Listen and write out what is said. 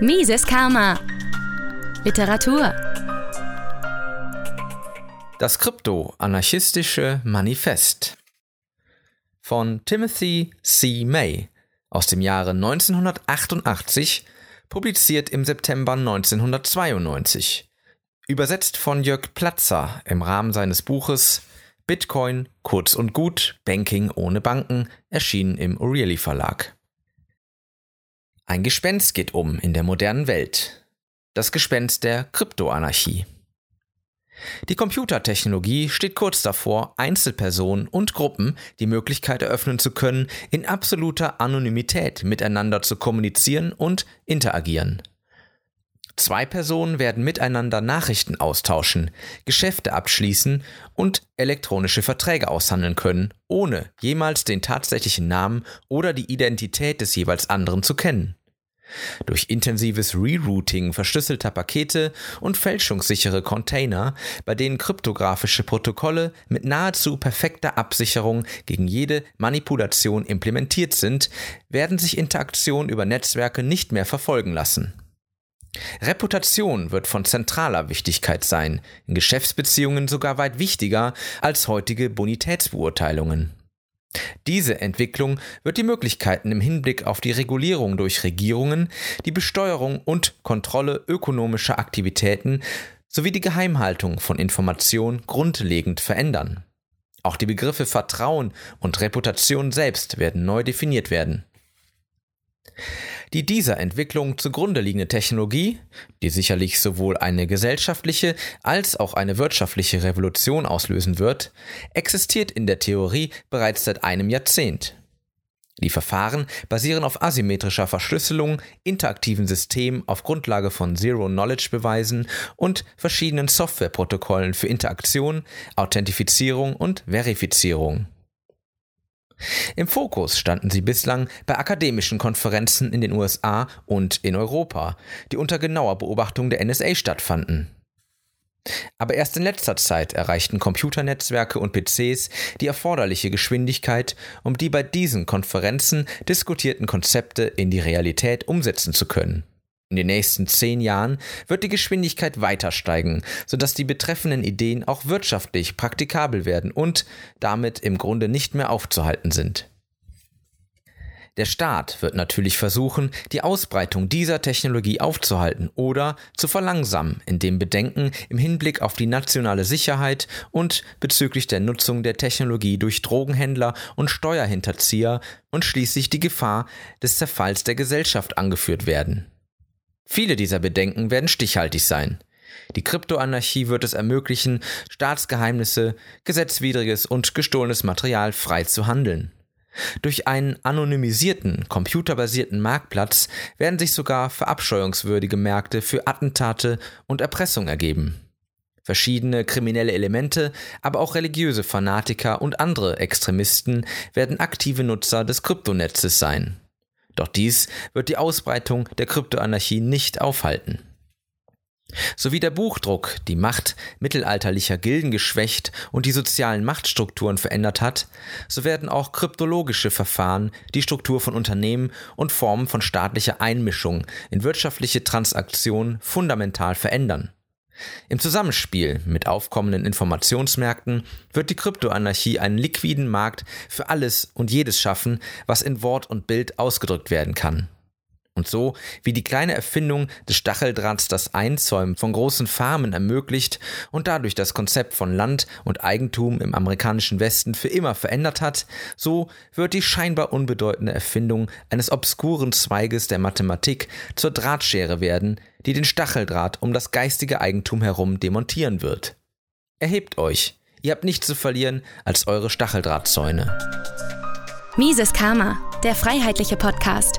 Mises Karma. Literatur. Das krypto-anarchistische Manifest von Timothy C. May aus dem Jahre 1988, publiziert im September 1992. Übersetzt von Jörg Platzer im Rahmen seines Buches Bitcoin, kurz und gut, Banking ohne Banken, erschienen im O'Reilly Verlag. Ein Gespenst geht um in der modernen Welt. Das Gespenst der Kryptoanarchie. Die Computertechnologie steht kurz davor, Einzelpersonen und Gruppen die Möglichkeit eröffnen zu können, in absoluter Anonymität miteinander zu kommunizieren und interagieren. Zwei Personen werden miteinander Nachrichten austauschen, Geschäfte abschließen und elektronische Verträge aushandeln können, ohne jemals den tatsächlichen Namen oder die Identität des jeweils anderen zu kennen. Durch intensives Rerouting verschlüsselter Pakete und fälschungssichere Container, bei denen kryptografische Protokolle mit nahezu perfekter Absicherung gegen jede Manipulation implementiert sind, werden sich Interaktionen über Netzwerke nicht mehr verfolgen lassen. Reputation wird von zentraler Wichtigkeit sein, in Geschäftsbeziehungen sogar weit wichtiger als heutige Bonitätsbeurteilungen. Diese Entwicklung wird die Möglichkeiten im Hinblick auf die Regulierung durch Regierungen, die Besteuerung und Kontrolle ökonomischer Aktivitäten sowie die Geheimhaltung von Informationen grundlegend verändern. Auch die Begriffe Vertrauen und Reputation selbst werden neu definiert werden. Die dieser Entwicklung zugrunde liegende Technologie, die sicherlich sowohl eine gesellschaftliche als auch eine wirtschaftliche Revolution auslösen wird, existiert in der Theorie bereits seit einem Jahrzehnt. Die Verfahren basieren auf asymmetrischer Verschlüsselung, interaktiven Systemen auf Grundlage von Zero-Knowledge-Beweisen und verschiedenen Softwareprotokollen für Interaktion, Authentifizierung und Verifizierung. Im Fokus standen sie bislang bei akademischen Konferenzen in den USA und in Europa, die unter genauer Beobachtung der NSA stattfanden. Aber erst in letzter Zeit erreichten Computernetzwerke und PCs die erforderliche Geschwindigkeit, um die bei diesen Konferenzen diskutierten Konzepte in die Realität umsetzen zu können. In den nächsten zehn Jahren wird die Geschwindigkeit weiter steigen, sodass die betreffenden Ideen auch wirtschaftlich praktikabel werden und damit im Grunde nicht mehr aufzuhalten sind. Der Staat wird natürlich versuchen, die Ausbreitung dieser Technologie aufzuhalten oder zu verlangsamen, indem Bedenken im Hinblick auf die nationale Sicherheit und bezüglich der Nutzung der Technologie durch Drogenhändler und Steuerhinterzieher und schließlich die Gefahr des Zerfalls der Gesellschaft angeführt werden. Viele dieser Bedenken werden stichhaltig sein. Die Kryptoanarchie wird es ermöglichen, Staatsgeheimnisse, gesetzwidriges und gestohlenes Material frei zu handeln. Durch einen anonymisierten, computerbasierten Marktplatz werden sich sogar verabscheuungswürdige Märkte für Attentate und Erpressung ergeben. Verschiedene kriminelle Elemente, aber auch religiöse Fanatiker und andere Extremisten werden aktive Nutzer des Kryptonetzes sein. Doch dies wird die Ausbreitung der Kryptoanarchie nicht aufhalten. So wie der Buchdruck die Macht mittelalterlicher Gilden geschwächt und die sozialen Machtstrukturen verändert hat, so werden auch kryptologische Verfahren die Struktur von Unternehmen und Formen von staatlicher Einmischung in wirtschaftliche Transaktionen fundamental verändern. Im Zusammenspiel mit aufkommenden Informationsmärkten wird die Kryptoanarchie einen liquiden Markt für alles und jedes schaffen, was in Wort und Bild ausgedrückt werden kann. Und so wie die kleine Erfindung des Stacheldrahts das Einzäumen von großen Farmen ermöglicht und dadurch das Konzept von Land und Eigentum im amerikanischen Westen für immer verändert hat, so wird die scheinbar unbedeutende Erfindung eines obskuren Zweiges der Mathematik zur Drahtschere werden, die den Stacheldraht um das geistige Eigentum herum demontieren wird. Erhebt euch, ihr habt nichts zu verlieren als eure Stacheldrahtzäune. Mises Karma, der freiheitliche Podcast